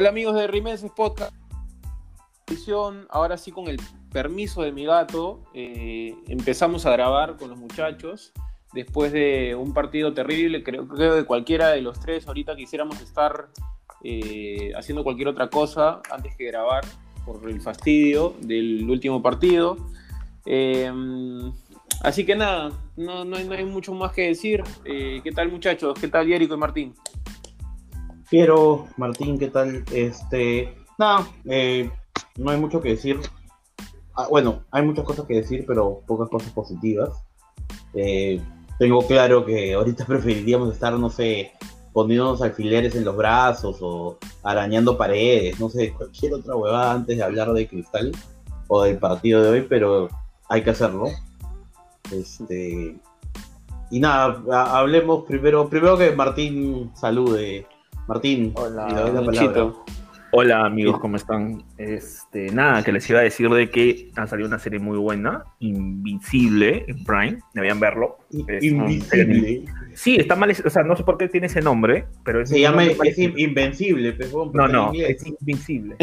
Hola amigos de Rimenses Podcast. Ahora sí con el permiso de mi gato, eh, empezamos a grabar con los muchachos. Después de un partido terrible, creo, creo que cualquiera de los tres ahorita quisiéramos estar eh, haciendo cualquier otra cosa antes que grabar por el fastidio del último partido. Eh, así que nada, no, no, hay, no, hay, mucho más que decir. ¿Qué tal muchachos? ¿Qué tal Yerico y Martín? Piero, Martín, ¿qué tal? Este, nada, eh, no hay mucho que decir. Ah, bueno, hay muchas cosas que decir, pero pocas cosas positivas. Eh, tengo claro que ahorita preferiríamos estar, no sé, poniéndonos alfileres en los brazos o arañando paredes, no sé, cualquier otra huevada antes de hablar de cristal o del partido de hoy, pero hay que hacerlo. Este, y nada, hablemos primero, primero que Martín salude Martín, hola, Hola amigos, ¿cómo están? Este, nada, que les iba a decir de que ha salido una serie muy buena, Invincible, en Prime, deberían verlo. Invincible. Sí, está mal, o sea, no sé por qué tiene ese nombre, pero Se llama es Invencible, pejón, No, no, es Invincible.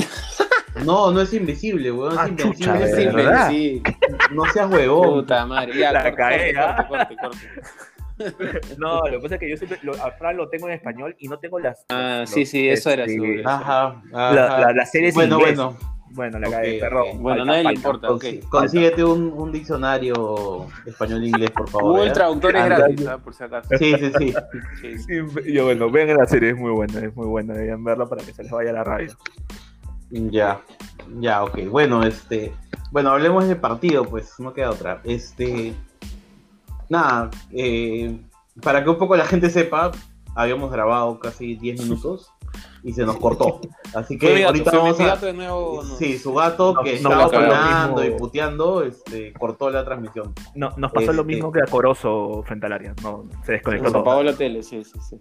No, no es invisible, weón. Es ah, invencible. Chucha, es invencible. No seas huevón. Puta madre. Ya, la corte, cae, corte, corte, corte, No, lo que pasa es que yo siempre lo, a Fran lo tengo en español y no tengo las. Ah, los, sí, sí, eso era este, su. Ajá, ajá. La, la, la serie es Bueno, inglés. bueno. Bueno, la Ok, cagué, perdón. ok. Bueno, Falta, nadie le falta. importa, ok. Consi- Consíguete un, un diccionario español-inglés, por favor. Google ¿ya? Traductor es Ah, gratis. ¿sabes? Por si acaso. Sí, sí, sí. Sí, sí. Sí, yo, bueno, vean la serie, es muy buena, es muy buena, deberían verla para que se les vaya la radio. Ya, ya, ok. Bueno, este. Bueno, hablemos del partido, pues, no queda otra. Este. Nada, eh, para que un poco la gente sepa, habíamos grabado casi 10 minutos y se nos cortó. Así que gato, ahorita vamos a. gato de nuevo. no. Sí, su gato No, que no estaba opinando y puteando, este, cortó la transmisión. No, nos pasó lo Este- mismo que a Corozo frente al área, no, se desconectó Se apagó la tele, sí, sí, sí.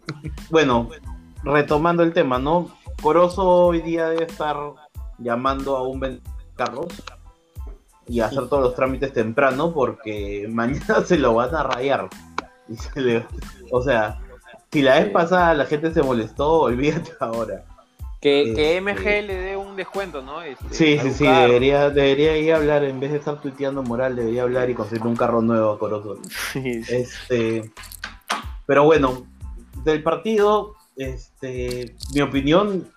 Bueno, retomando el tema, ¿no? Corozo hoy día debe estar llamando a un carros y hacer todos los trámites temprano porque mañana se lo van a rayar. Y se le- o sea, si la vez pasada la gente se molestó, olvídate ahora. Que, que Este- MG le dé un descuento, ¿no? Este, Sí, sí, sí, debería, debería ir a hablar, en vez de estar tuiteando moral, debería hablar y conseguir un carro nuevo a Corozo. Sí. Este, pero bueno, del partido, este, mi opinión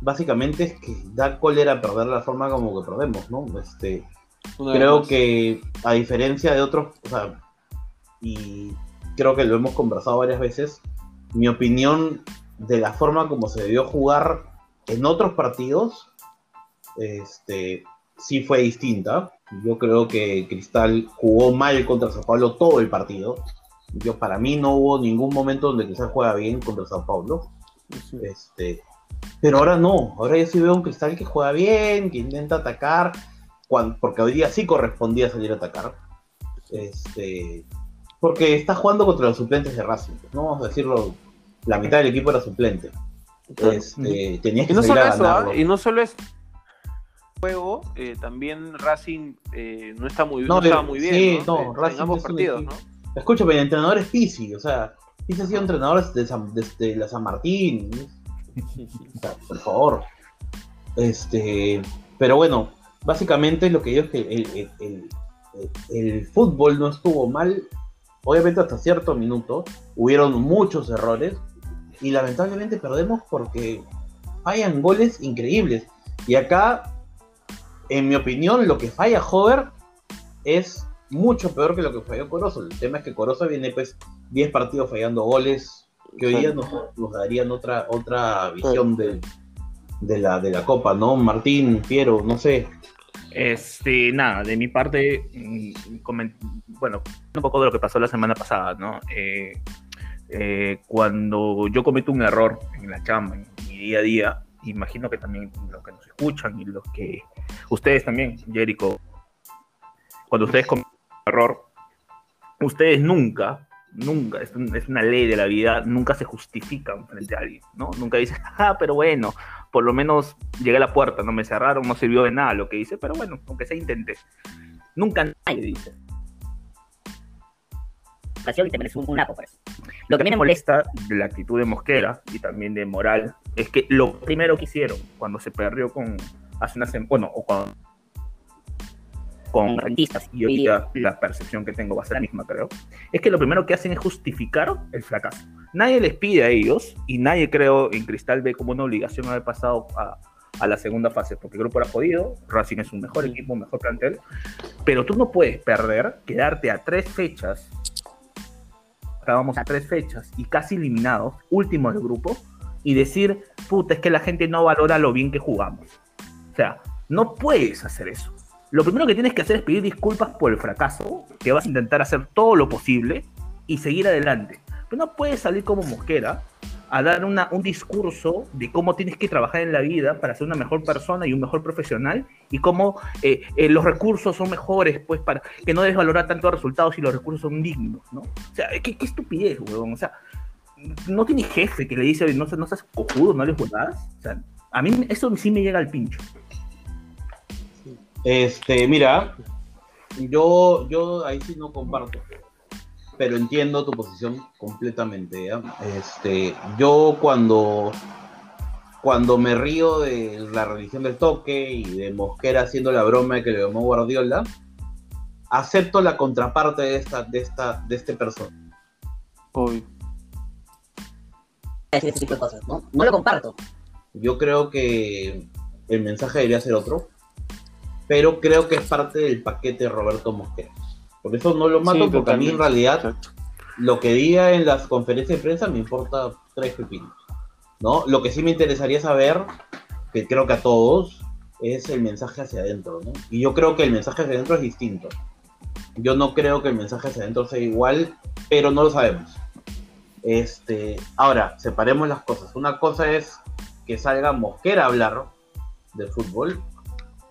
básicamente es que da cólera perder la forma como que perdemos, ¿no? Este, creo que a diferencia de otros, o sea, y creo que lo hemos conversado varias veces, mi opinión de la forma como se debió jugar en otros partidos, este, sí fue distinta. Yo creo que Cristal jugó mal contra Sao Paulo todo el partido. Yo, para mí no hubo ningún momento donde Cristal juega bien contra Sao Paulo. Sí. Este, pero ahora no, ahora yo sí veo un cristal que juega bien, que intenta atacar, porque hoy día sí correspondía salir a atacar. Este, porque está jugando contra los suplentes de Racing, pues, no vamos a decirlo, la mitad del equipo era suplente. Este, tenías Y que no salir solo a eso, ¿ah? y no solo es juego, eh, también Racing eh, no está muy, No, no, estaba eh, muy bien, sí, ¿no? no, Racing en ambos es partidos, ¿no? Escúchame, el entrenador es Pizzi, o sea, Pizzi ha sido entrenador desde, San- desde la San Martín, O sea, por favor. Este, pero bueno, básicamente lo que digo es que el, el- el- el- el fútbol no estuvo mal. Obviamente hasta cierto minuto hubieron muchos errores y lamentablemente perdemos porque fallan goles increíbles. Y acá, en mi opinión, lo que falla Hover es mucho peor que lo que falló Corozo. El tema es que Corozo viene pues 10 partidos fallando goles que hoy día nos, nos darían otra, otra visión de, de, la, de la Copa, ¿no? Martín, Piero, no sé. Este, nada, de mi parte, mm, bueno, un poco de lo que pasó la semana pasada, ¿no? Eh, eh, cuando yo cometo un error en la chamba, en mi día a día, imagino que también los que nos escuchan y los que ustedes también, Jericho, cuando ustedes cometen un error, ustedes nunca, nunca, es, es una ley de la vida, nunca se justifican frente a alguien, ¿no? Nunca dicen, ah, pero bueno, por lo menos llegué a la puerta, no me cerraron, no sirvió de nada lo que hice, pero bueno, aunque sea intenté. Nunca nadie dice. y te mereces un, un apo por eso. Lo que a mí me molesta de la actitud de Mosquera y también de Moral es que lo primero que hicieron cuando se perdió con hace una semana, bueno, o cuando con rentistas y hoy la percepción que tengo va a ser la misma, creo, es que lo primero que hacen es justificar el fracaso. Nadie les pide a ellos y nadie creo en Cristal ve como una obligación haber pasado a, a la segunda fase, porque el grupo era jodido, Racing es un mejor equipo, un mejor plantel, pero tú no puedes perder, quedarte a tres fechas, acabamos a tres fechas y casi eliminados, último del grupo, y decir, puta, es que la gente no valora lo bien que jugamos. O sea, no puedes hacer eso. Lo primero que tienes que hacer es pedir disculpas por el fracaso, que vas a intentar hacer todo lo posible y seguir adelante. Pero no puedes salir como mosquera a dar una, un discurso de cómo tienes que trabajar en la vida para ser una mejor persona y un mejor profesional y cómo eh, eh, los recursos son mejores, pues, para que no debes valorar tanto los resultados si los recursos son dignos, ¿no? O sea, qué, qué estupidez, weón. O sea, no tiene jefe que le dice, no, no seas cojudo, no les juegas. O sea, a mí eso sí me llega al pincho. Este, mira, yo, yo ahí sí no comparto, pero entiendo tu posición completamente. Este, yo cuando, cuando me río de la religión del toque y de Mosquera haciendo la broma de que le llamó Guardiola, acepto la contraparte de esta, de esta, de este personaje. Hoy. ¿no? No lo comparto. Yo creo que el mensaje debería ser otro pero creo que es parte del paquete de Roberto Mosquera. Por eso no lo mato, porque a mí en realidad lo que diga en las conferencias de prensa me importa tres pepinos. ¿no? Lo que sí me interesaría saber, que creo que a todos, es el mensaje hacia adentro. ¿no? Y yo creo que el mensaje hacia adentro es distinto. Yo no creo que el mensaje hacia adentro sea igual, pero no lo sabemos. Este, ahora, separemos las cosas. Una cosa es que salga Mosquera a hablar de fútbol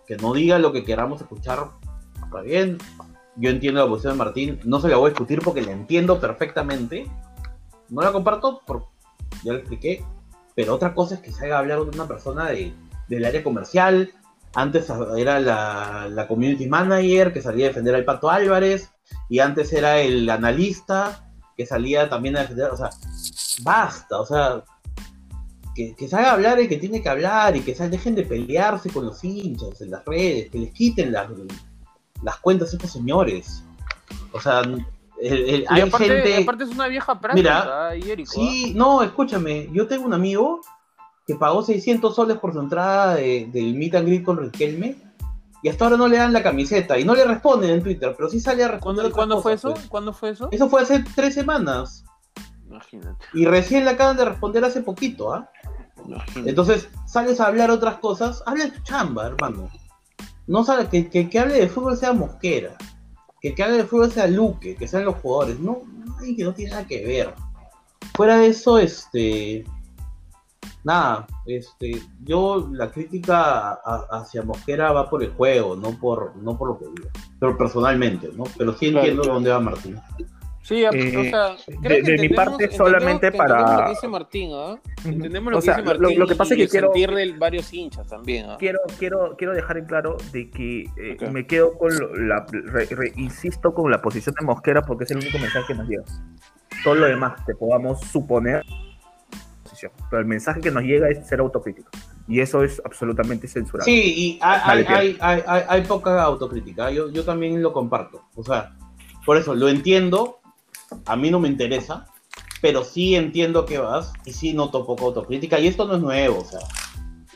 que no diga lo que queramos escuchar, está bien. Yo entiendo la posición de Martín, no se la voy a discutir porque la entiendo perfectamente. No la comparto, por, ya lo expliqué, pero otra cosa es que se haga hablar de una persona de, del área comercial. Antes era la, la community manager que salía a defender al Pato Álvarez, y antes era el analista que salía también a defender. O sea, basta, o sea, que, que salga a hablar el que tiene que hablar y que dejen de pelearse con los hinchas en las redes, que les quiten las, las cuentas a estos señores. O sea, hay aparte, gente... aparte es una vieja práctica, Mira, sí, no, escúchame, yo tengo un amigo que pagó 600 soles por su entrada del meet and greet con Riquelme y hasta ahora no le dan la camiseta y no le responden en Twitter, pero sí sale a responder. ¿Cuándo, fue eso? Pues. ¿Cuándo fue eso? Eso fue hace tres semanas. Imagínate. Y recién le acaban de responder hace poquito, ¿ah? Entonces, sales a hablar otras cosas, habla de tu chamba, hermano. No sabe que, que, hable de fútbol sea Mosquera, que, que hable de fútbol sea Luque, que sean los jugadores. No, que no tiene nada que ver. Fuera de eso, este. Nada, este, yo la crítica hacia Mosquera va por el juego, no por, no por lo que diga. Pero personalmente, ¿no? Pero sí entiendo dónde va Martín. Sí, o eh, sea, de, mi parte solamente para... Entendemos lo que dice Martín, ¿ah? Entendemos lo que dice Martín lo, que pasa es que quiero... de varios hinchas también, ¿ah? Quiero, quiero, quiero dejar en claro de que eh, me quedo con la... insisto con la posición de Mosquera porque es el único mensaje que nos llega. Todo lo demás te podamos suponer pero el mensaje que nos llega es ser autocrítico. Y eso es absolutamente censurado. Sí, y hay, hay, hay, hay, poca autocrítica. Yo, yo también lo comparto. O sea, por eso lo entiendo, a mí no me interesa, pero sí entiendo que vas y sí noto poco autocrítica. Y esto no es nuevo, o sea,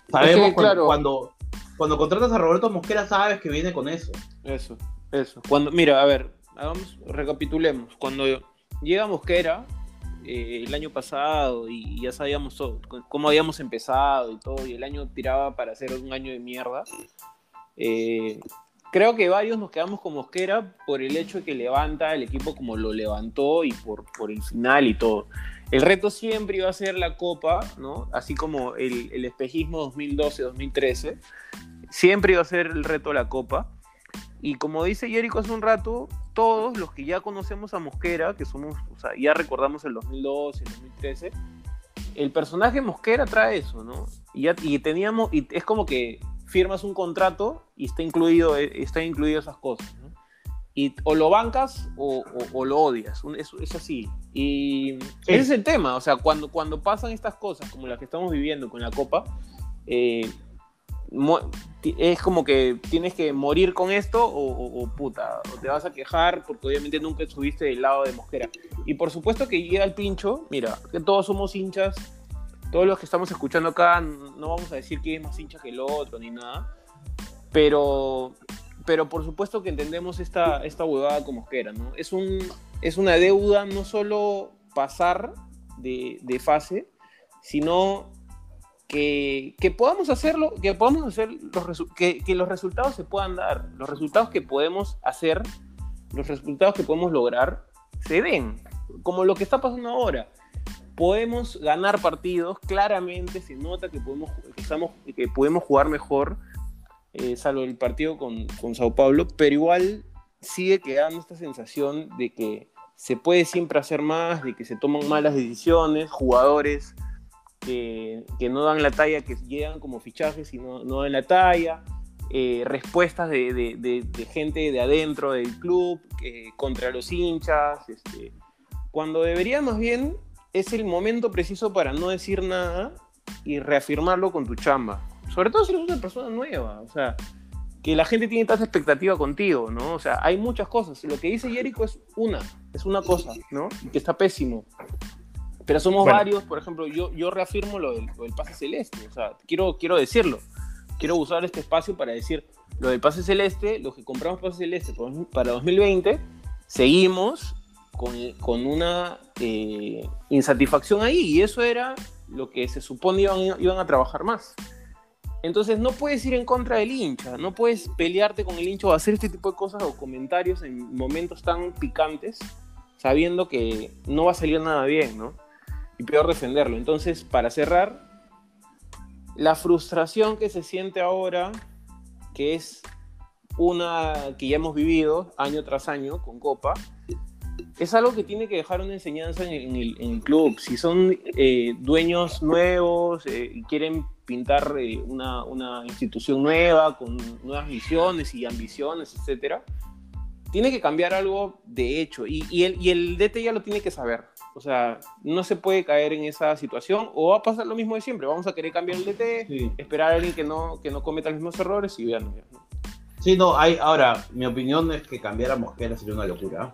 sabemos cuando, cuando, contratas a Roberto Mosquera sabes que viene con eso. Eso, eso. Cuando, mira, a ver, hagamos, recapitulemos. Cuando llega Mosquera eh, el año pasado y ya sabíamos cómo habíamos empezado y todo, y el año tiraba para hacer un año de mierda. Eh, creo que varios nos quedamos con Mosquera por el hecho de que levanta el equipo como lo levantó y por, por el final y todo. El reto siempre iba a ser la Copa, ¿no? Así como el, el espejismo 2012-2013. Siempre iba a ser el reto la Copa. Y como dice Jericho hace un rato, todos los que ya conocemos a Mosquera, que somos, o sea, ya recordamos el 2012, el 2013, el personaje Mosquera trae eso, ¿no? Y, ya, y teníamos, y es como que firmas un contrato y está incluido, eh, está incluido esas cosas. y o lo bancas o, o- o lo odias. Es, es así. Y ese es el tema. O sea, cuando, cuando pasan estas cosas, como las que estamos viviendo con la Copa, eh, es como que tienes que morir con esto o, o- o puta, o te vas a quejar porque obviamente nunca estuviste del lado de Mosquera. Y por supuesto que llega el pincho, mira, que todos somos hinchas, todos los que estamos escuchando acá, no vamos a decir quién es más hincha que el otro ni nada, pero, pero por supuesto que entendemos esta, esta huevada con Mosquera, ¿no? Es, un, es una deuda no solo pasar de, de fase, sino que, que podamos hacerlo, que podamos hacer los que, que los resultados se puedan dar, los resultados que podemos hacer, los resultados que podemos lograr, se den, como lo que está pasando ahora. Podemos ganar partidos, claramente se nota que podemos, estamos, que podemos jugar mejor, eh, salvo el partido con, con Sao Paulo, pero igual sigue quedando esta sensación de que se puede siempre hacer más, de que se toman malas decisiones, jugadores que, que no dan la talla, que llegan como fichajes y no, no dan la talla, eh, respuestas de- de gente de adentro del club eh, contra los hinchas, este, cuando debería más bien es el momento preciso para no decir nada y reafirmarlo con tu chamba. Sobre todo si eres una persona nueva, o sea, que la gente tiene tanta expectativa contigo, ¿no? O sea, hay muchas cosas. Lo que dice Jericho es una, es una cosa, ¿no? Que está pésimo. Pero somos Bueno. varios, por ejemplo, yo, yo reafirmo lo del, lo del pase celeste, o sea, quiero, quiero decirlo. Quiero usar este espacio para decir lo del pase celeste, los que compramos pase celeste para 2020, seguimos con, una eh, insatisfacción ahí y eso era lo que se supone iban, iban a trabajar más. Entonces no puedes ir en contra del hincha, no puedes pelearte con el hincha o hacer este tipo de cosas o comentarios en momentos tan picantes, sabiendo que no va a salir nada bien, ¿no? Y peor defenderlo. Entonces, para cerrar, la frustración que se siente ahora, que es una que ya hemos vivido año tras año con Copa, es algo que tiene que dejar una enseñanza en el, en el- en el club. Si son eh, dueños nuevos eh, y quieren pintar eh, una, una institución nueva, con nuevas visiones y ambiciones, etcétera, tiene que cambiar algo de hecho. Y, y el, y el DT ya lo tiene que saber. O sea, no se puede caer en esa situación o va a pasar lo mismo de siempre. Vamos a querer cambiar el DT, Sí. esperar a alguien que no, que no cometa los mismos errores y vean. Sí, no, hay, ahora, mi opinión es que cambiar a Mosquera sería una locura.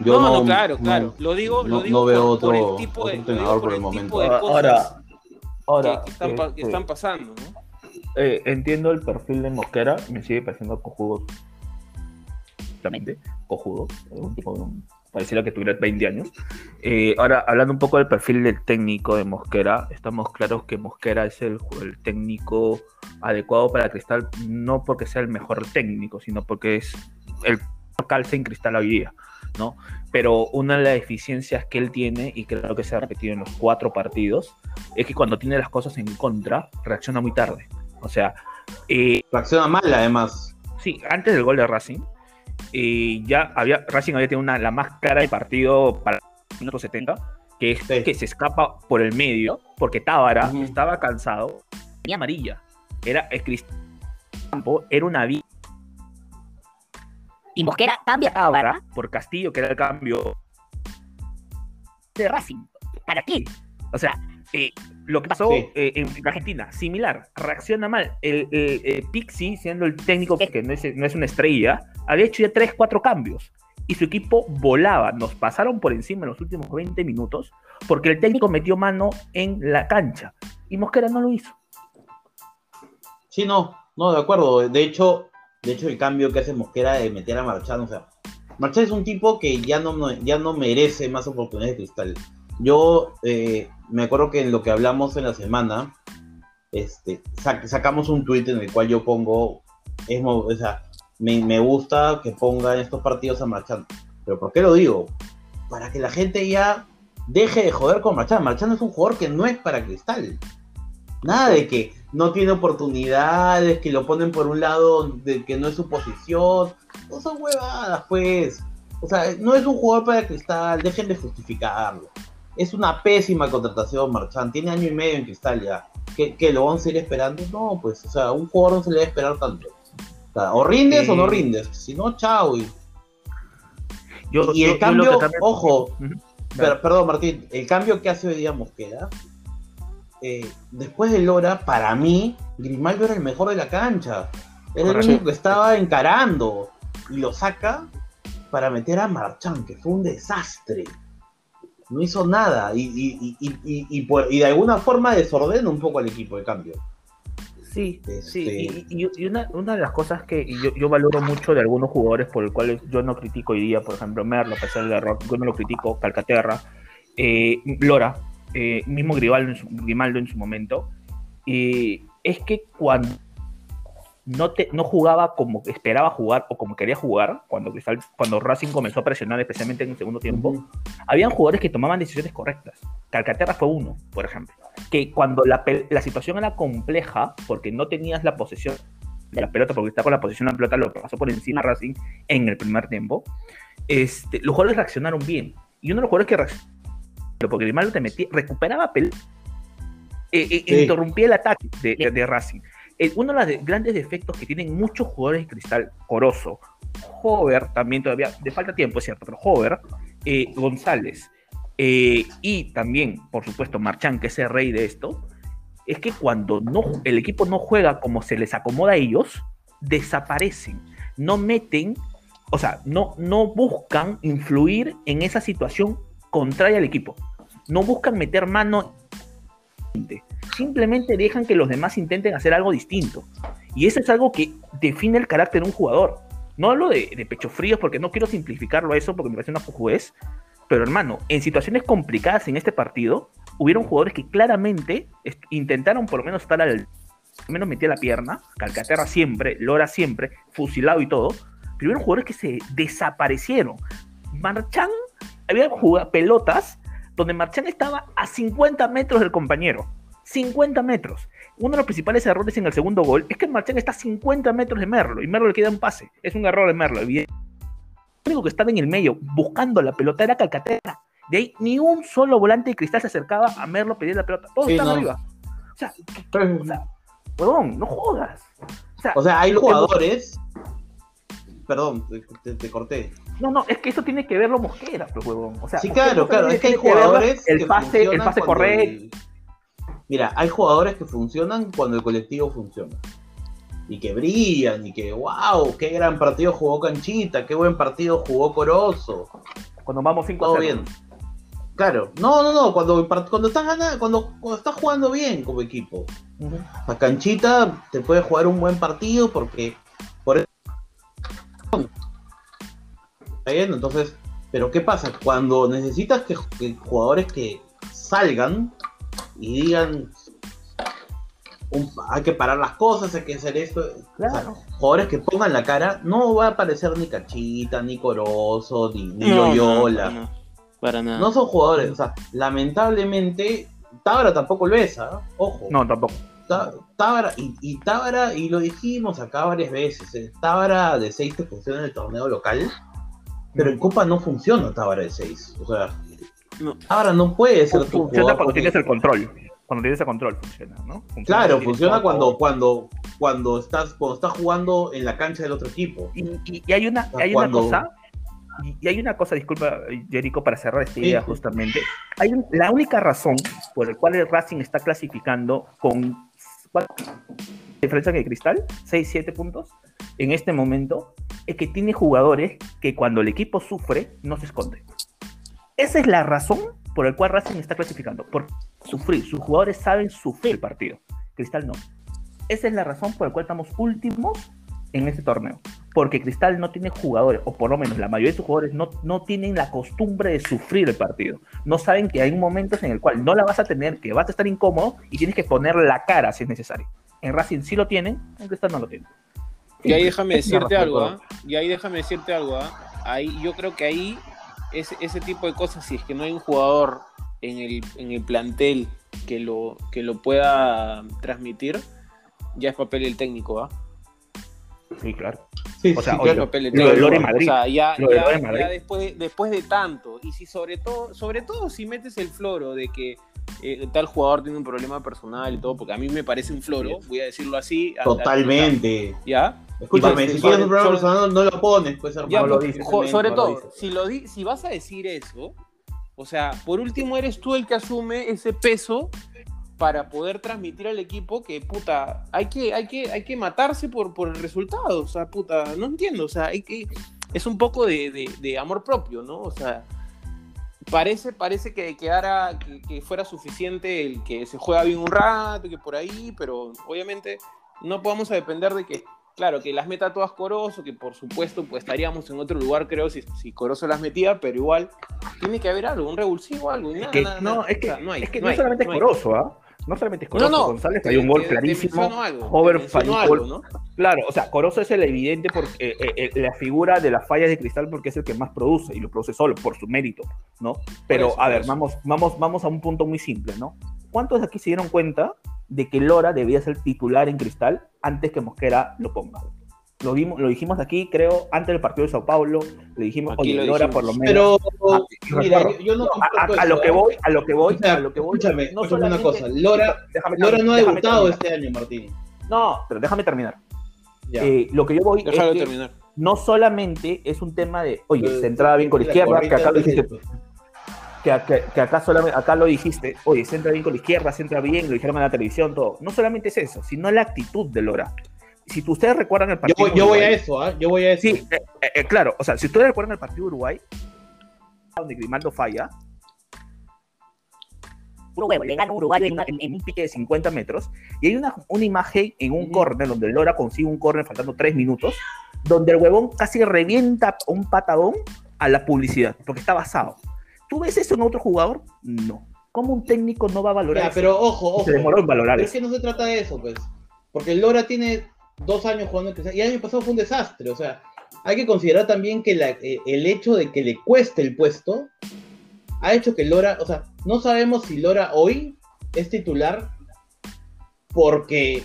No, no, claro, claro. Lo digo, no- lo digo no veo por, por otro- el tipo de, entrenador por por el el momento. tipo de Ahora- cosas Ahora, que, que están, que este, están pasando, ¿no? eh, entiendo el perfil de Mosquera, me sigue pareciendo cojudo. Claramente, cojudo. Un tipo, un- pareciera que tuviera 20 años. Eh, ahora, hablando un poco del perfil del técnico de Mosquera, estamos claros que Mosquera es el, el técnico adecuado para Cristal, no porque sea el mejor técnico, sino porque es el calce en Cristal hoy día, ¿no? Pero una de las deficiencias que él tiene, y creo que se ha repetido en los cuatro partidos, es que cuando tiene las cosas en contra, reacciona muy tarde. O sea, eh, Reacciona mal, además. sí, antes del gol de Racing, eh, ya había, Racing había tenido una, la más clara del partido para el minuto 70, que es Sí. que se escapa por el medio, porque Tábara estaba cansado, y amarilla. Era el campo, era una vía Y Mosquera cambia Tábara por Castillo, que era el cambio de Racing. ¿Para qué? O sea, eh, lo que pasó Sí. eh, en Argentina, similar, reacciona mal. El, el- el Pixie, siendo el técnico que no es, no es una estrella, había hecho ya 3, 4 cambios. Y su equipo volaba. Nos pasaron por encima en los últimos 20 minutos porque el técnico metió mano en la cancha. Y Mosquera no lo hizo. Sí, no, no, de acuerdo. De hecho, de hecho el cambio que hace Mosquera de meter a Marchán, o sea, Marchán es un tipo que ya no, ya no merece más oportunidades de cristal. Yo eh, me acuerdo que en lo que hablamos en la semana, este, sac- sacamos un tweet en el cual yo pongo, es, o sea, me, me gusta que pongan estos partidos a Marchán. Pero ¿por qué lo digo? Para que la gente ya deje de joder con Marchán. Marchán es un jugador que no es para cristal. Nada de que no tiene oportunidades, que lo ponen por un lado de que no es su posición. No son huevadas, pues. O sea, no es un jugador para cristal, dejen de justificarlo. Es una pésima contratación, Marchán. Tiene año y medio en cristal ya. ¿Que, que lo vamos a ir esperando? No, pues, o sea, un jugador no se le debe esperar tanto. O, sea, o rindes o no rindes. Si no, chao. y- Yo- y yo- el yo cambio, que también- ojo, Ujú. pero, perdón Martín, el cambio que hace hoy día Mosquera, eh, después de Lora, para mí, Grimaldo era el mejor de la cancha. Era el único que estaba encarando. Y lo saca para meter a Marchán, que fue un desastre. No hizo nada. Y, y- y- y- y por- y de alguna forma desordena un poco al equipo de cambio. Sí, Este- sí, y, y- y una, una de las cosas que yo, yo valoro mucho de algunos jugadores por el cual yo no critico hoy día, por ejemplo, Merlo, a pesar del error, yo no lo critico, Calcaterra, eh, Lora, eh, mismo Grimaldo en su, Grimaldo en su momento, eh, es que cuando no, te, no jugaba como esperaba jugar o como quería jugar, cuando, Cristal- cuando Racing comenzó a presionar, especialmente en el segundo tiempo, habían jugadores que tomaban decisiones correctas. Calcaterra fue uno, por ejemplo. Que cuando la, la situación era compleja, porque no tenías la posesión de la pelota, porque estaba con la posesión de la pelota, lo pasó por encima a Racing en el primer tiempo, este, los jugadores reaccionaron bien. Y uno de los jugadores que reaccionó, porque Grimaldo te metía, recuperaba pelota, eh, eh, Sí. interrumpía el ataque de, de- de Racing. Eh, uno de los de- grandes defectos que tienen muchos jugadores de cristal, Corozo, Hover, también todavía, de falta tiempo, es cierto, pero Hover, eh, González, eh, y también, por supuesto, Marchán, que es el rey de esto, es que cuando no, el equipo no juega como se les acomoda a ellos, desaparecen, no meten, o sea, no, no buscan influir en esa situación contraria al equipo, no buscan meter mano, simplemente dejan que los demás intenten hacer algo distinto. Y eso es algo que define el carácter de un jugador. No hablo de, pecho fríos porque no quiero simplificarlo a eso porque me parece una juez, pero hermano, en situaciones complicadas en este partido, hubieron jugadores que claramente intentaron por lo menos estar al, al menos metía la pierna, Calcaterra siempre, Lora siempre, fusilado y todo, pero hubieron jugadores que se desaparecieron. Marchán, había jugado pelotas donde Marchán estaba a 50 metros del compañero. 50 metros. Uno de los principales errores en el segundo gol es que Marchán está a 50 metros de Merlo y Merlo le queda un pase. Es un error de Merlo, evidente. El único que estaba en el medio buscando la pelota era Calcaterra. De ahí ni un solo volante de cristal se acercaba a Merlo pedir la pelota. Todos Sí, estaban no. arriba. O sea, o sea, huevón, no jodas. O sea, O sea, hay jugadores. Perdón, te, te- te corté. No, no, es que eso tiene que verlo Mosquera, pues, huevón. O sea, Sí, claro, claro. Es que hay jugadores. El pase, el pase correcto. el- Mira, hay jugadores que funcionan cuando el colectivo funciona. Y que brillan, y que, wow, qué gran partido jugó Canchita, qué buen partido jugó Corozo. Cuando vamos 5 Todo bien. Claro, no, no, no, cuando, cuando estás ganando, cuando, cuando estás jugando bien como equipo. A Canchita te puede jugar un buen partido porque por eso Entonces, pero ¿qué pasa? Cuando necesitas que, que jugadores que salgan y digan un- hay que parar las cosas, hay que hacer esto, Claro. jugadores que pongan la cara, no va a aparecer ni Cachita, ni Corozo, ni, ni No, no, Loyola. no, no, para nada. No son jugadores, o sea, lamentablemente, Tábara tampoco lo es, ¿ah? Ojo. No, tampoco. Tá- Tábara, y, y Tábara, y lo dijimos acá varias veces, eh, Tábara de 6 te funciona en el torneo local, pero en Copa no funciona Tábara de 6. O sea, No. Tábara no puede ser tu Funciona cuando tienes el control. Cuando tienes el control funciona, ¿no? Funciona Claro, funciona cuando, cuando, cuando estás, cuando estás jugando en la cancha del otro equipo. Y, y- y hay una, sea, hay cuando- una cosa, y, hay una cosa, disculpa, Jerico, para cerrar esta idea sí. justamente. Hay un- la única razón por la cual el Racing está clasificando con. Diferencia que Cristal, 6, 7 puntos, en este momento, es que tiene jugadores que cuando el equipo sufre, no se esconde. Esa es la razón por la cual Racing está clasificando, por sufrir. Sus jugadores saben sufrir el partido. Cristal no. Esa es la razón por la cual estamos últimos en este torneo. Porque Cristal no tiene jugadores, o por lo menos la mayoría de sus jugadores no, no tienen la costumbre de sufrir el partido. No saben que hay momentos en el cual no la vas a tener, que vas a estar incómodo y tienes que poner la cara si es necesario. En Racing sí lo tienen, en Cristal no lo tienen. Y ahí déjame decirte algo, ¿ah? Y ahí déjame decirte algo, ¿ah? Ahí, yo creo que ahí, ese, ese tipo de cosas, si es que no hay un jugador en el, en el plantel que lo, que lo pueda transmitir, ya es papel del técnico, ¿ah? Sí, claro. Sí, O sea, sí, oye, Ya es claro. papel del lo de técnico. Madrid, O sea, ya, lo de ya- Lore ya Madrid. después, después de tanto, y si sobre todo, sobre todo si metes el floro de que eh, tal jugador tiene un problema personal y todo, porque a mí me parece un floro, voy a decirlo así. Totalmente. ¿Ya? Escúchame, si quieres un sobre- personal, no lo pones, pues hermano. Ya, lo sobre lo todo, si, lo di- si vas a decir eso, o sea, por último eres tú el que asume ese peso para poder transmitir al equipo que, puta, hay que, hay que, hay que matarse por, por el resultado. O sea, puta, no entiendo. O sea, hay que, es un poco de, de- de amor propio, ¿no? O sea, parece, parece que quedara, que, que fuera suficiente el que se juega bien un rato, que por ahí, pero obviamente no podemos depender de que, claro, que las meta todas Corozo, que por supuesto pues estaríamos en otro lugar, creo, si, si Corozo las metía, pero igual tiene que haber algo, un revulsivo, algo. nada, Que- nada, no, nada. es que O sea, no hay, es que no no, hay, solamente no es. Corozo, ¿ah? No solamente es No, Corozo. no, González te- falló un gol te- clarísimo. algo, menciono falló algo, gol. ¿no? Claro, o sea, Corozo es el evidente porque eh, eh, eh, la figura de las fallas de cristal porque es el que más produce y lo produce solo por su mérito, ¿no? Pero eso, a ver, vamos, vamos, vamos a un punto muy simple, ¿no? ¿Cuántos de aquí se dieron cuenta de que Lora debía ser titular en cristal antes que Mosquera lo ponga? Lo, dimos, lo dijimos aquí, creo, antes del partido de Sao Paulo, le dijimos, Aquí oye, lo Lora dijimos. por lo menos. Pero, Ah, mira, yo, yo no a, a- a lo que ¿eh? voy, a lo que voy, O sea, a lo que voy. escúchame, no escúchame una cosa. Lora, Déjame Lora no ha debutado terminar. este año, Martín. No, pero déjame terminar. Ya. Eh, lo que yo voy Déjalo es que terminar. no solamente es un tema de, oye, se entraba bien con la izquierda, que acá lo dijiste, que, que- que acá, solamente, acá lo dijiste, oye, se entra bien con la izquierda, se entra bien, lo dijeron en la televisión, todo. No solamente es eso, sino la actitud de Lora. Si tú- ustedes recuerdan el partido. yo voy a Uruguay- eso, ¿ah? Yo voy a eso. Sí, eh, eh, eh, claro, o sea, si ustedes recuerdan el partido de Uruguay, donde Grimaldo falla, Puro huevo, le gana un uruguayo en, en, una- en- en un pique de 50 metros, y hay una, una imagen en un córner donde Lora consigue un córner faltando 3 minutos, donde el huevón casi revienta un patadón a la publicidad, porque está basado. ¿Tú ves eso en otro jugador? No. ¿Cómo un técnico no va a valorar Ya, eso? pero ojo, ojo. Se demoró en valorar Pero es eso. que no se trata de eso, pues. Porque Lora tiene dos años jugando en Cristal, y el año pasado fue un desastre. O sea, hay que considerar también que la- eh, el hecho de que le cueste el puesto ha hecho que Lora, o sea, no sabemos si Lora hoy es titular porque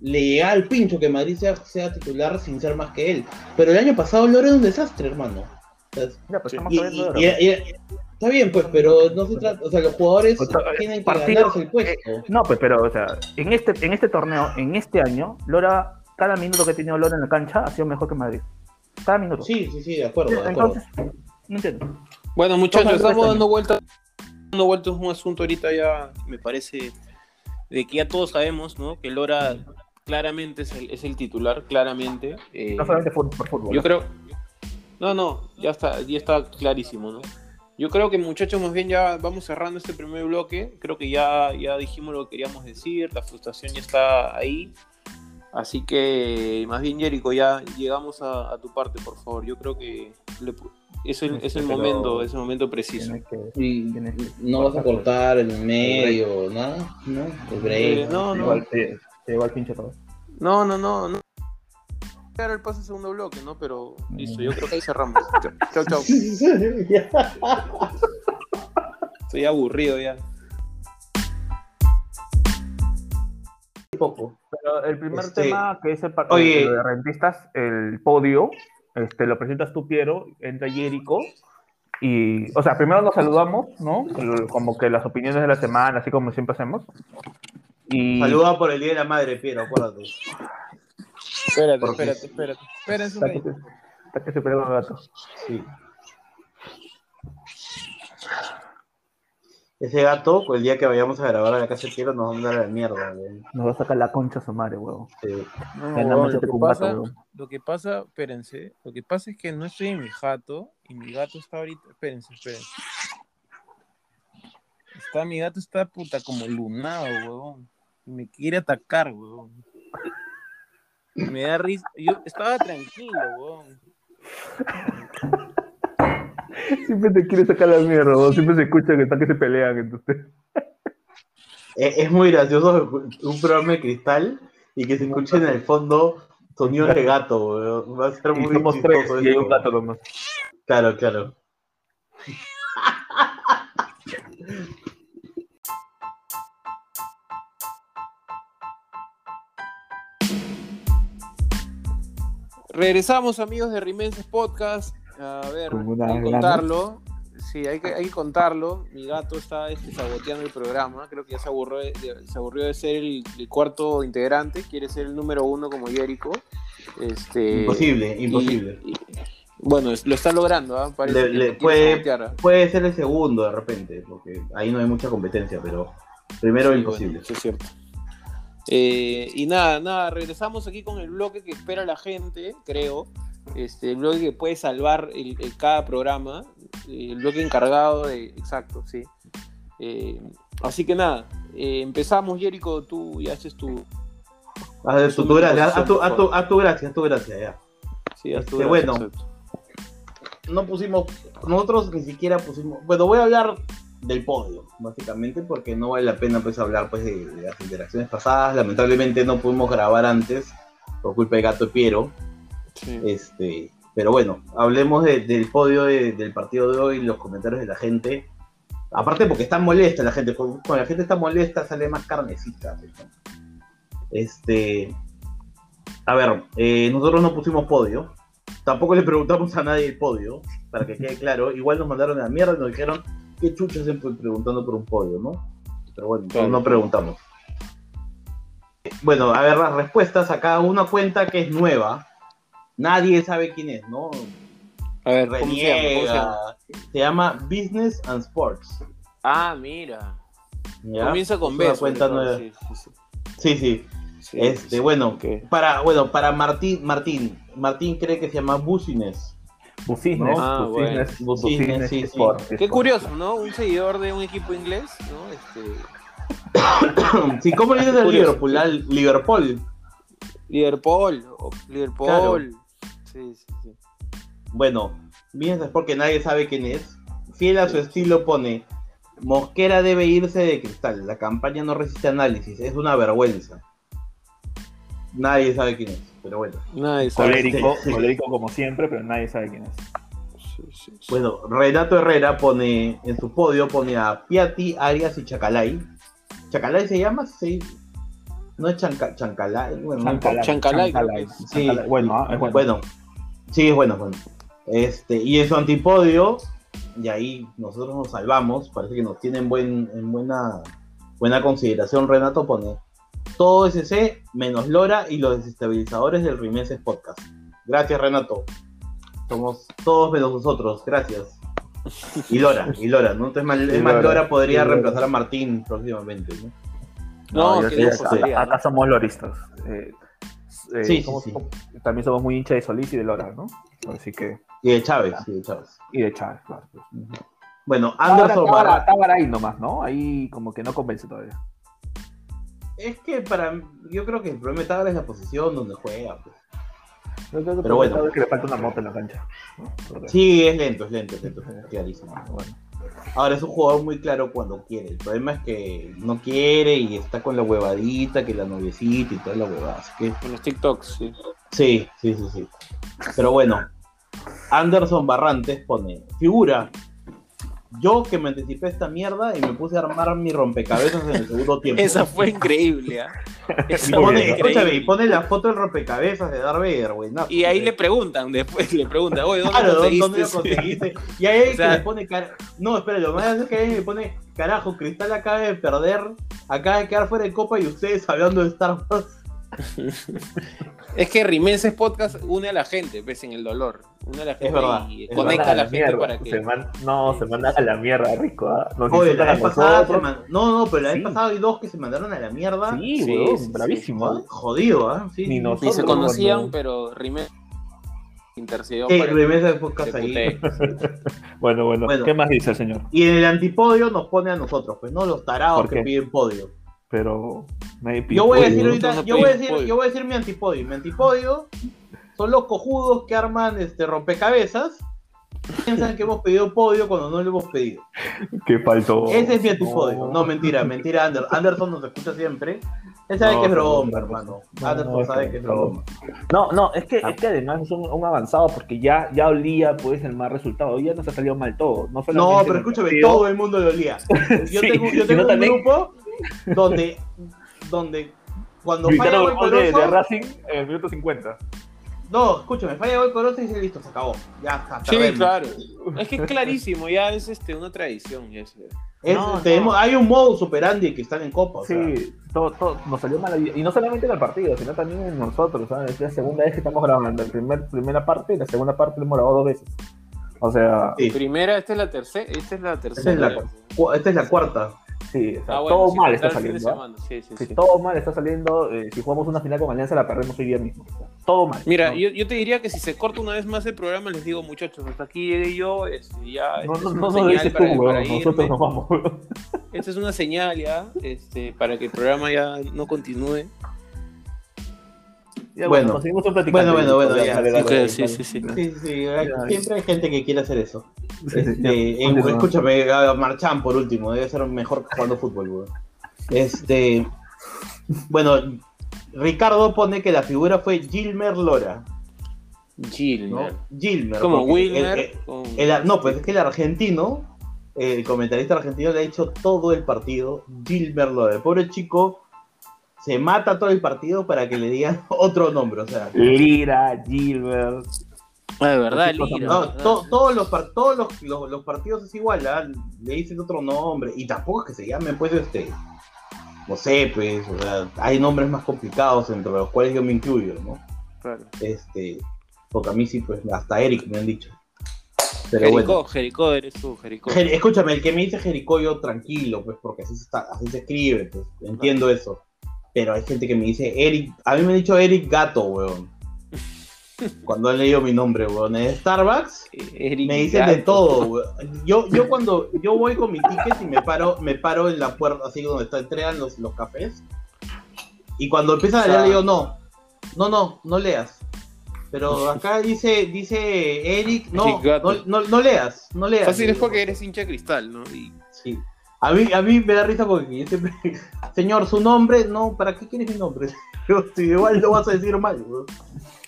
le llega al pincho que Madrid sea, sea titular sin ser más que él. Pero el año pasado Lora era un desastre, hermano. Pues, y- y- y- está bien, pues, pero no se trata, o sea, los jugadores O sea, tienen que partido- ganarse el puesto. No, pues, pero, o sea, en este, en este torneo, en este año, Lora, cada minuto que ha tenido Lora en la cancha ha sido mejor que Madrid. Cada minuto. Sí, sí, sí, de acuerdo, de acuerdo. Entonces, no entiendo. Bueno, muchachos, estamos préstamo. dando vueltas. Dando vueltas un asunto ahorita ya, me parece, de que ya todos sabemos, ¿no? Que Lora claramente es el, es el titular, claramente. Eh, No solamente por, por fútbol. yo creo. No, no, ya está, ya está clarísimo, ¿no? Yo creo que muchachos, más bien ya vamos cerrando este primer bloque. Creo que ya, ya dijimos lo que queríamos decir, la frustración ya está ahí. Así que, más bien, Jerico, ya llegamos a, a tu parte, por favor. Yo creo que le es el, es el Pero- momento, es el momento preciso. Que no vas a cortar, el medio, nada, ¿no? El break. Eh, no, no. Igual te, te llegó al pinche todo. No, no, no, no. Era el paso segundo bloque, ¿no? Pero listo, yo creo que ahí cerramos. Chau, chau. Estoy aburrido ya. Poco. Pero el primer Este, tema, que es el, oye. de rentistas, el podio, este, lo presentas tú, Piero, entra Jerico. Y, o sea, primero nos saludamos, ¿no? Como que las opiniones de la semana, así como siempre hacemos. Y Saluda por el Día de la Madre, Piero, acuérdate. Espérate, Porque- espérate, espérate. Espérense un Está que, momento. se- está que se pega el gato. Sí. Ese gato, pues, el día que vayamos a grabar a la casa de Piero, nos va a mandar a la mierda, güey. Nos va a sacar la concha a su madre, huevo. Sí. No, lo, que gato, pasa, huevón. lo que pasa, espérense, lo que pasa es que no estoy en mi jato y mi gato está ahorita, espérense, espérense. Está, mi gato está puta como lunado, huevón. Y me quiere atacar, huevón. Me da risa. Yo estaba tranquilo, huevón. Siempre te quiere sacar la mierda. Siempre se escucha que están que se pelean ustedes. Es, es muy gracioso un programa de cristal y que se escuchen en el fondo sonidos de gato. Va a ser Y muy somos tres chistoso y hay eso. un gato nomás. Claro, claro. Regresamos, amigos de Rimenses Podcast. A ver, a ganas. contarlo. Sí, hay que, hay que contarlo. Mi gato está este, saboteando el programa. Creo que ya se aburrió de, se aburrió de ser el, el cuarto integrante. Quiere ser el número uno como Jericho. Este, Imposible, imposible. y- bueno, lo está logrando, ¿ah? Parece Le- que puede-. Puede ser el segundo de repente, porque ahí no hay mucha competencia, pero primero Sí, imposible. bueno, sí, es cierto. Eh, y nada, nada, regresamos aquí con el bloque que espera la gente, creo. Este, el bloque que puede salvar el, el- cada programa. eh, El bloque encargado de. Exacto, sí. Eh, así que nada, eh, empezamos, Jericho, tú ya haces tu. Haz tu, tu gracia, haz tu, haz tu- favor. haz tu gracia, haz tu gracia, ya. Sí, haz tu Este, gracia, bueno. exacto. no pusimos, nosotros ni siquiera pusimos, bueno, voy a hablar del podio, básicamente, porque no vale la pena pues hablar pues de, de las interacciones pasadas, lamentablemente no pudimos grabar antes por culpa de Gato Piero, Sí. este, pero bueno, hablemos de- del podio de- del partido de hoy, los comentarios de la gente, aparte porque está molesta la gente, cuando la gente está molesta sale más carnecita, este, a ver, eh, nosotros no pusimos podio, Tampoco le preguntamos a nadie el podio, para que quede claro. Igual nos mandaron a la mierda y nos dijeron qué chuchas siempre preguntando por un podio, ¿no? Pero bueno, Claro. no preguntamos. Bueno, a ver, las respuestas acá, una cuenta que es nueva. Nadie sabe quién es, ¿no? A ver, ¿cómo se llama? ¿Cómo se Reniega. llama? Se llama Business and Sports. Ah, mira. ¿ya? Comienza con B. cuenta nueva. Sí, sí, sí. Sí, sí. Sí, Este, sí. bueno, para, bueno, para Martín, Martín, Martín cree que se llama Business. Business, ¿No? Ah, business, bueno. business, Business, sí, sí. sport, Qué sport. curioso, ¿no? Un seguidor de un equipo inglés, ¿no? Este, sí, ¿cómo viene del Curioso. Liverpool? Al Liverpool. Liverpool, o Liverpool. Sí, sí, sí. Bueno, Business Sport que nadie sabe quién es. Fiel a su estilo pone, Mosquera debe irse de cristal. La campaña no resiste análisis. Es una vergüenza. Nadie sabe quién es, pero bueno. Nadie sabe. Colérico, Sí, sí. colérico como siempre, pero nadie sabe quién es. Sí, sí, sí. Bueno, Renato Herrera pone, en su podio pone a Piatti, Arias y Chacalay. ¿Chacalay se llama? Sí. No es Chanca- Chancalay. Bueno. Chancalay, que es. Sí. Chancalay. Bueno, ah, es bueno. Bueno, sí, es bueno, es bueno. Este, y en su antipodio, y ahí nosotros nos salvamos, parece que nos tienen buen, en buena, buena consideración. Renato pone todo SC menos Lora y los desestabilizadores del Rimenses Podcast. Gracias, Renato. Somos todos menos nosotros, gracias. Y Lora, y Lora, ¿no? Entonces, es más, Lora, Lora podría reemplazar a Martín próximamente, ¿no? No, yo qué sé, lujo acá, sería, acá ¿no? somos loristas. Eh, eh, Sí, sí, somos- sí. También somos muy hinchas de Solís y de Lora, ¿no? Así que. Y de Chávez, sí, de Chávez. Y de Chávez, claro. pues. Bueno, Anderson Tábara, Barra- Tábara ahí nomás, ¿no? Ahí como que no convence todavía. Es que para yo creo que el problema de Tábara es la posición donde juega. pues. Yo creo que Pero bueno. Que le falta una moto en la cancha. Sí, es lento, es lento, es lento, clarísimo. Bueno. Ahora es un jugador muy claro cuando quiere. El problema es que no quiere y está con la huevadita, que la noviecita y toda la huevada. Así que Con los TikToks, sí. sí, sí, sí, sí. Pero bueno, Anderson Barrantes pone, figura, yo que me anticipé esta mierda y me puse a armar mi rompecabezas en el segundo tiempo. Esa fue increíble. Y Esa fue pone, y pone la foto del rompecabezas de Darth Vader, güey. no, Y ahí le preguntan, después le preguntan, oye, ¿dónde Claro, ¿dónde, conseguiste? dónde lo ese?" conseguiste? Y ahí O sea- que le pone cara... No, espera, lo más es que ahí le pone, carajo, Cristal acaba de perder, acaba de quedar fuera de copa y ustedes hablando de Star Wars. Es que Rimenses Podcast une a la gente, ves, en el dolor. Une a la gente verdad, y es conecta a la mandan gente mierda, para que. se man- no, se mandan a la mierda, rico. ¿ah? Nos Oye, la vez pasada se man- No, no, pero la vez Sí. pasada hay dos que se mandaron a la mierda. Sí, Sí, weón, sí, sí. bravísimo. ¿ah? Jodido, ¿ah? Sí, Ni Ni se conocían, cuando- pero Rimenses intercedió Sí, para remesa de que podcast ahí. Bueno, bueno, Bueno. ¿qué más dice el señor? Y en el antipodio nos pone a nosotros, pues, ¿no? Los tarados ¿Por que qué? piden podio. Pero Yo voy a decir ¿no? ahorita, no yo voy a decir, podio. yo voy a decir mi antipodio. Mi antipodio son los cojudos que arman este rompecabezas. Piensan que hemos pedido podio cuando no lo hemos pedido. Que faltó. Ese es mi antipodio. No, mentira, mentira. Ander- Anderson nos escucha siempre. Él sabe No, que es no, broma, no, hermano. no, Anderson no, sabe no, que es no. broma. No, no, es que, Ah. es que además es un, un avanzado porque ya, ya olía pues el mal resultado. Hoy ya nos ha salido mal todo. No, No, pero escúchame, todo el mundo lo olía. Yo Sí, tengo, yo tengo un también- grupo donde, donde cuando falla gol el gol de, Racing en el minuto 50. No, escúchame, falla gol Corozo y dice listo, se acabó. Ya está. Sí, claro. Es que es clarísimo, ya es este, una tradición. ya es- Es- No, tenemos- no. Hay un modo superandi que están en copa. o sea. Sí, todo, todo nos salió mal. Y no solamente en el partido, sino también en nosotros. ¿sabes? Es la segunda vez que estamos grabando. La primer, primera parte y la segunda parte lo hemos grabado dos veces. O sea, Sí. Primera, esta es la tercera. Esta es la Esta tercera. es la, cu- esta es la cuarta. Sí, o sea, Ah, bueno, todo sí, mal está saliendo. Sí, sí, Sí, sí. todo mal está saliendo. eh, si jugamos una final con Alianza, la perdemos hoy día mismo. O sea, todo mal. Mira, No, yo, yo te diría que si se corta una vez más el programa, les digo, muchachos, hasta aquí llegué yo, este, ya, no, esta no, es no, una no dices tú, para, weón. para Nosotros irme. nos vamos, weón. Esta es una señal ya, este, para que el programa ya no continúe. Ya, Bueno. conseguimos un platicante. Bueno, bueno, bueno, Ya, ya, dale, sí, dale, Ok, dale, sí, sí, sí. Sí, sí, siempre hay gente que quiere hacer eso. Este, en- escúchame, Marchán por último, debe ser mejor que jugando fútbol, weón. Este, bueno, Ricardo pone que la figura fue Gilmer Lora, ¿no? Gilmer. Gilmer. Como Wilmer. el- el- con- el- no, pues es que el argentino, el comentarista argentino le ha hecho todo el partido Gilmer Lora. El pobre chico se mata todo el partido para que le digan otro nombre, o sea. Lira, Gilbert. Ah, de verdad, Lira. No, ¿verdad? to- todos los, par- todos los, los- los partidos es igual, ¿ah? le dicen otro nombre, y tampoco es que se llamen, pues, este, no sé, pues, o sea, hay nombres más complicados entre los cuales yo me incluyo, ¿no? Claro. Este, porque a mí sí, pues, hasta Eric me han dicho. Pero bueno, Jericó, Jericó eres tú, Jericó. Jer- escúchame, el que me dice Jericó, yo tranquilo, pues, porque así se, está, así se escribe, pues, entiendo eso. Pero hay gente que me dice Eric, a mí me han dicho Eric Gato, weón. Cuando han leído mi nombre, weón, en Starbucks. Eric Me dicen de todo, weón. Yo, yo cuando yo voy con mi ticket y me paro, me paro en la puerta, así donde está, entregan los, los cafés. Y cuando empiezan a leer, le digo, no, no, no, no leas. Pero acá dice, dice Eric, no, no, no, no leas, no leas. Fácil es porque eres hincha cristal, ¿no? Y Sí. A mí, a mí me da risa porque yo siempre, señor, su nombre, no, ¿para qué quieres mi nombre? Yo, si igual lo vas a decir mal, weón.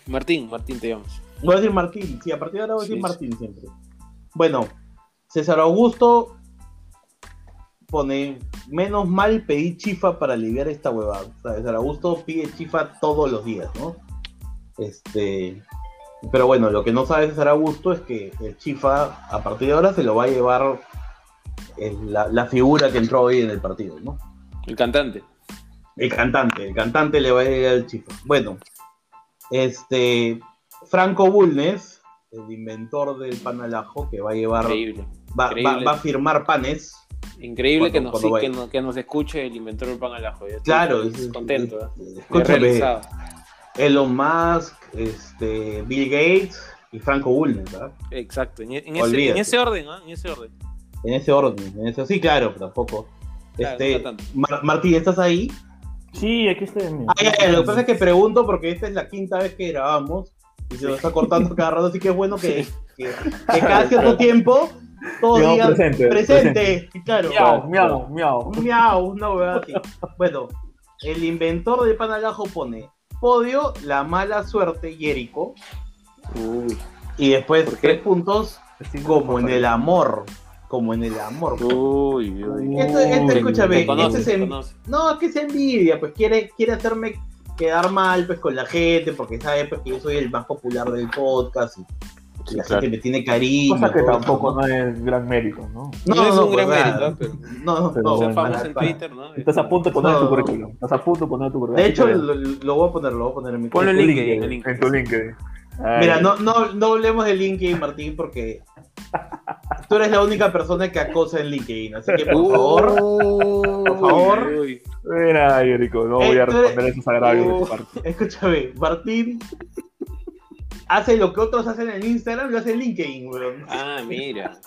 Martín, Martín te llamas. Voy a decir Martín, sí, a partir de ahora voy a decir Sí. Martín siempre. Bueno, César Augusto pone, menos mal pedí chifa para aliviar esta huevada. O sea, César Augusto pide chifa todos los días, ¿no? Este, pero bueno, lo que no sabe César Augusto es que el chifa a partir de ahora se lo va a llevar el- la, la figura que entró hoy en el partido, ¿no? El cantante. El cantante, el cantante le va a llegar el chifa. Bueno, este Franco Bulnes, el inventor del pan al ajo, que va a llevar, Increíble. va, va- increíble. va a firmar panes. Increíble que, nos, sí, que, nos, que nos escuche el inventor del pan al ajo. Yo estoy Claro, es- contento. ¿eh? es- realizado. Elon Musk, este, Bill Gates y Franco Bulnes, ¿verdad? Exacto. En, en ese, Olvídate. en ese orden, ¿ah? En ese orden. En ese orden, en ese, sí, claro, pero tampoco. Claro, Este, no. Mar- Martín, ¿estás ahí? Sí, aquí estoy. Ah, ya, ya, lo que pasa es que pregunto porque esta es la quinta vez que grabamos y se nos está cortando cada rato, así que es bueno que, que, que cada cierto tiempo todos digan presente, presente, claro. Miau, miau, miau. Miau, una huevada así. Bueno, el inventor de pan al ajo pone podio, la mala suerte, Jerico, Uy, y después tres puntos como en el amor, como en el amor. uy, uy. Esto, esto, escúchame, este es en-. No, es que se envidia, pues quiere, quiere hacerme quedar mal pues con la gente, porque sabe pues, que yo soy el más popular del podcast y, y Sí, la claro. gente me tiene cariño. Cosa que tampoco ¿no? no es gran mérito, ¿no? No, es un gran pues, mérito, pero No, no, Pero no, ser famoso en Twitter, ¿no? Estás a punto de poner No. tu currículum. Estás a punto de poner tu currículum. De hecho, lo, lo voy a poner, lo voy a poner en mi Ponlo en tu LinkedIn, en LinkedIn. En tu LinkedIn. Ay, Mira, no, no, no hablemos de LinkedIn, Martín, porque tú eres la única persona que acosa en LinkedIn. Así que, por favor, por favor. Uy, Mira, Erico, no Eh, voy a tú responder esos agravios de Uh. tu parte. escúchame, Martín hace lo que otros hacen en Instagram, lo hace en LinkedIn, weón. Ah, mira.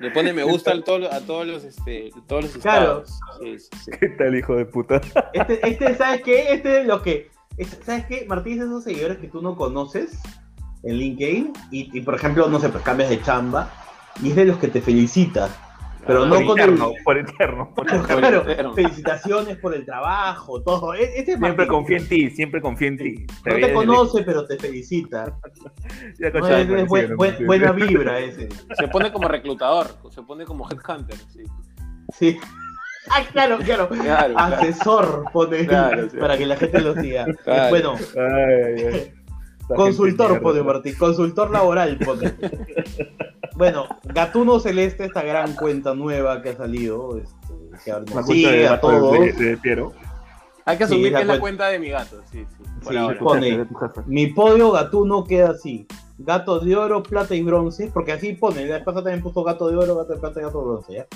Le pone me gusta a todos, a todos los, este, todos los Claro. estados. Sí, sí, sí. ¿Qué tal, hijo de puta? Este, este, ¿sabes qué? Este es lo que. es- ¿Sabes qué? Martín es de esos seguidores que tú no conoces en LinkedIn y, y, por ejemplo, no sé, pues cambias de chamba y es de los que te felicita. Pero no por con el. por interno. por. Claro, eterno. felicitaciones por el trabajo, todo. E- Este es Siempre confía en ti, siempre confía en ti. No ve te conoce, pero te felicita. Ya, No, es- buen- buen- buena vibra ese. Se pone como reclutador, se pone como headhunter. Sí. Sí. Ah, claro, claro. Claro, claro. Asesor pone Claro, sí. para que la gente lo siga. Claro. Bueno, Ay, ay, ay. Consultor mierda. Martín, consultor laboral pone. Bueno, Gatuno Celeste, esta gran cuenta nueva que ha salido, este, que sigue de a todos. de, de Piero. Hay que asumir la que es la cuen- cuenta de mi gato, sí, sí. Sí, ahora. Pone-. Mi podio Gatuno queda así. Gato de oro, plata y bronce, porque así pone, la pasada también puso gato de oro, gato de plata y gato de bronce, ¿ya?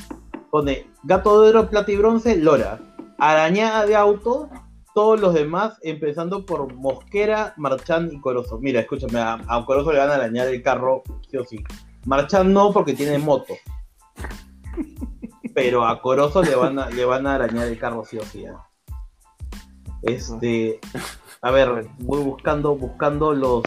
Pone gato de oro, plata y bronce, Lora. Arañada de auto, todos los demás, empezando por Mosquera, Marchán y Corozo. Mira, escúchame, a, a Corozo le van a arañar el carro, sí o sí. Marchán no, porque tiene moto. Pero a Corozo le van a, le van a arañar el carro, sí o sí. ¿ya? Este, a ver, voy buscando, buscando los.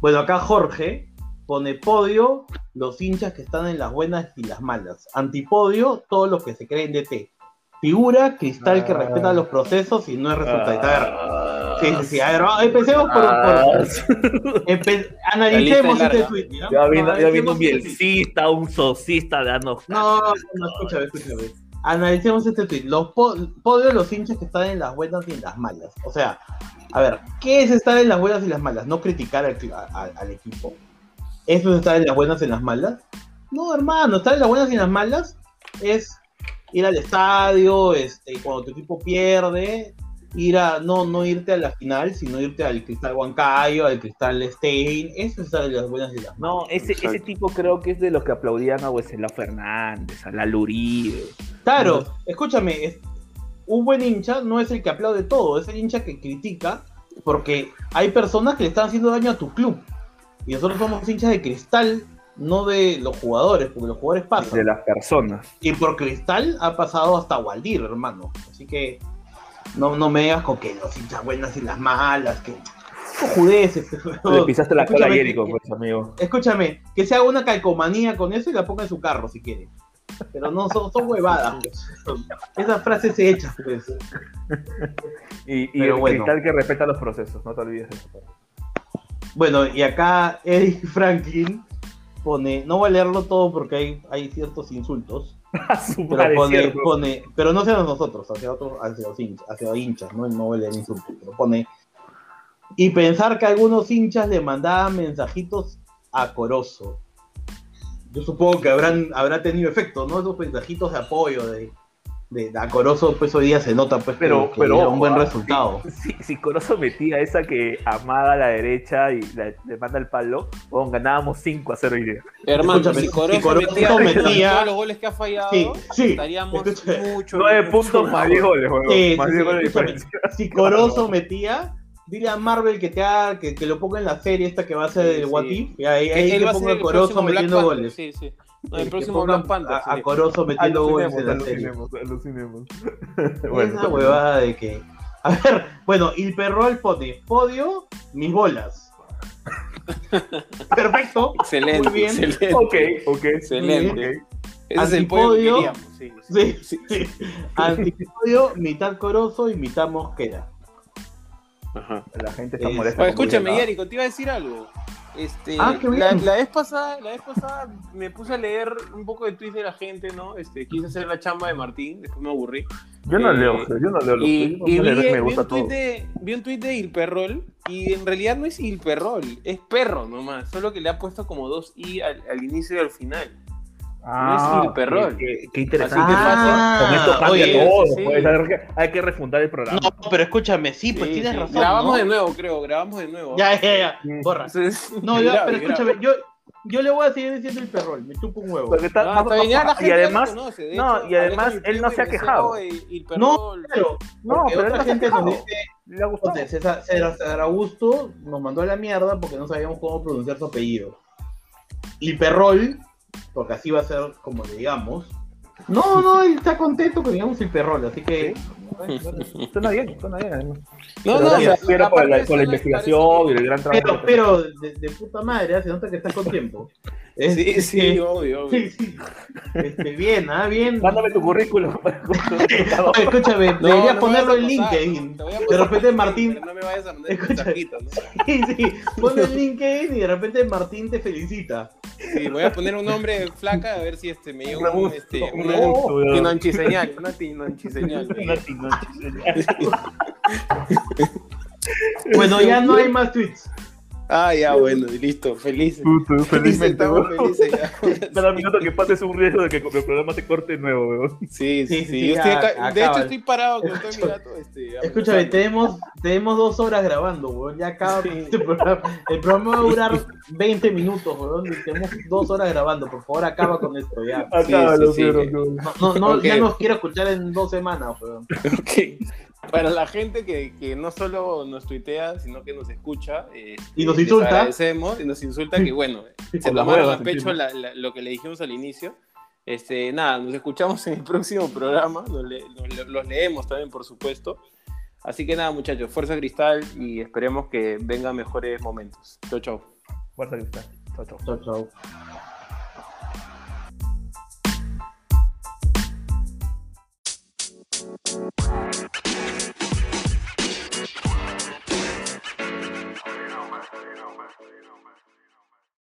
Bueno, acá Jorge pone podio los hinchas que están en las buenas y las malas. Antipodio, todos los que se creen de T. Figura, cristal que Ah. respeta los procesos y no es ver, Ah, sí, sí, a ver, empecemos por. ah, por- empe- analicemos este tweet. vino, ya vino Analicemos un este bielcista, un socista dando. No, no, escúchame, escúchame. Analicemos este tweet. Los po podio de los hinchas que están en las buenas y en las malas. O sea, a ver, ¿qué es estar en las buenas y las malas? No criticar al, a- al equipo. ¿Eso es estar en las buenas y en las malas? No, hermano, estar en las buenas y en las malas es ir al estadio, este, cuando tu equipo pierde, ir a, no, no irte a la final, sino irte al Cristal Huancayo, al Cristal Stein. Eso es en las buenas malas. No, ese, ese tipo creo que es de los que aplaudían a Wesley Fernández, a Lalo Uribe. Claro, escúchame, es- un buen hincha no es el que aplaude todo, es el hincha que critica, porque hay personas que le están haciendo daño a tu club. Y nosotros somos hinchas de cristal, no de los jugadores, porque los jugadores De pasan. las personas. Y por cristal ha pasado hasta Waldir, hermano. Así que no, no me digas con que los hinchas buenas y las malas, que judeces. Le pisaste la cola a Jericho, que- pues, amigo. Escúchame, que se haga una calcomanía con eso y la ponga en su carro si quiere. Pero no, son, son huevadas. pues. Esas frases se echan, pues. Y, y Pero el bueno. cristal que respeta los procesos, no te olvides de eso. Bueno, y acá Eddie Franklin pone, no voy a leerlo todo porque hay, hay ciertos insultos, pero pone, pone, pero no hacia nosotros, hacia otros, hacia los hinchas, hacia hinchas, no, no voy a leer insultos, pero pone, y pensar que algunos hinchas le mandaban mensajitos a Corozo. Yo supongo que habrán, habrá tenido efecto, ¿no? Esos mensajitos de apoyo de, de, a Corozo, pues hoy día se nota pues que- Pero, que, pero era un buen ah, resultado. Si, si Corozo metía esa que amaga a la derecha y la- le manda el palo, ganábamos 5 a 0 hoy día. Hermano, si si Corozo Corozo metía, metía- todos los goles que ha fallado, Sí, sí. estaríamos mucho. 9 mucho puntos más mejor. 10 goles. Sí, más sí, 10 sí, goles de si Corozo metía, dile a Marvel que te haga, que, que lo ponga en la serie esta que va a ser Sí, el sí. What If, y ahí, ahí él que va a ser ponga Corozo Black metiendo Panther, goles. Sí, sí. No, el próximo Black Panther. a, a. Corozo metiendo goles en la serie. alucinemos, alucinemos. Esa huevada de que. A ver, bueno, y el perro pone podio, mis bolas. Perfecto. Excelente, Muy bien. excelente. Ok, ok. Excelente. ok. Ese es el podio que Antipodio. queríamos. Sí, Sí, sí. Antipodio, mitad Corozo y mitad Mosquera. Ajá. La gente está molesta. Oye, escúchame, Yerico, te iba a decir algo. Este, Ah, qué la, bien. la vez pasada, la vez pasada me puse a leer un poco de tweets de la gente, ¿no? Este, quise hacer la chamba de Martín, después me aburrí. Yo no Eh, leo, yo no leo los Y, tweets, y vi, me vi gusta un todo. tweet de, vi un tweet de Ilperrol y en realidad no es Ilperrol, es perro nomás, solo que le ha puesto como dos i al, al inicio y al final. Ah, no es Ilperrol. Qué, interesante. Así que fácil. Con esto cambia oye, todo. sí. pues, hay, que, refundar el programa. No, pero escúchame, sí, pues Sí, tienes sí. razón. Grabamos ¿no? de nuevo, creo, grabamos de nuevo. Ya, ya, ya. Borra. No, pero escúchame, yo, yo le voy a seguir diciendo el perrol, me chupo un huevo. Está- No, bien, y además, conoce, no, hecho, y además él no y se ha quejado. No, claro. No, pero él otra no se ha gente nos dice, le ha gustado. Entonces, César, Augusto nos mandó a la mierda porque no sabíamos cómo pronunciar su apellido. Hiperrol, porque así va a ser como le digamos. No, no, él está contento que digamos Hiperrol, así que. Suena bien, suena bien. No, Pero no, gracias, o sea, Piero, por aparte la, por investigación y el gran trabajo. Pero, pero de, de puta madre, ¿eh? se nota que estás con tiempo. parece- Es- Sí, sí, obvio, obvio. sí, sí. Este, bien, ah, bien. Mándame tu currículum. Oye, escúchame, No, deberías no ponerlo en LinkedIn. De repente el Martín- pero no me vayas a mandar ¿no? Sí, sí, ponlo en LinkedIn y de repente Martín te felicita. Sí, voy a poner un nombre flaca a ver si este me llega un, este, un una rebusto, tinonchiseñal, una tinonchiseñal. Bueno, ya no hay más tweets. Ah, ya, bueno, y listo, felices. Puto, felizmente, estamos felices ya. Cada minuto que pases un riesgo de que el programa se corte de nuevo, weón. Sí, sí, Sí, sí. sí, Yo estoy acá- de hecho, estoy parado con todo mi gato. Este, Escúchame, tenemos, tenemos dos horas grabando, weón. Ya acaba Sí. este programa. El programa va a durar 20 minutos, weón. Y tenemos dos horas grabando. Por favor, acaba con esto ya. Acábalo, sí, sí. weón. No, no, no, Ok. ya nos quiero escuchar en dos semanas, weón. Ok. Para la gente que, que no solo nos tuitea, sino que nos escucha. eh, Y nos insulta. agradecemos y nos insulta que, bueno, se Por las tomaron a pecho la- la- lo que le dijimos al inicio. Este, nada, nos escuchamos en el próximo programa. Nos le- nos- los leemos también, por supuesto. Así que nada, muchachos, fuerza cristal y esperemos que vengan mejores momentos. Chau, chau. Fuerza Cristal. Chao, chao. Chao, chao. You know, man.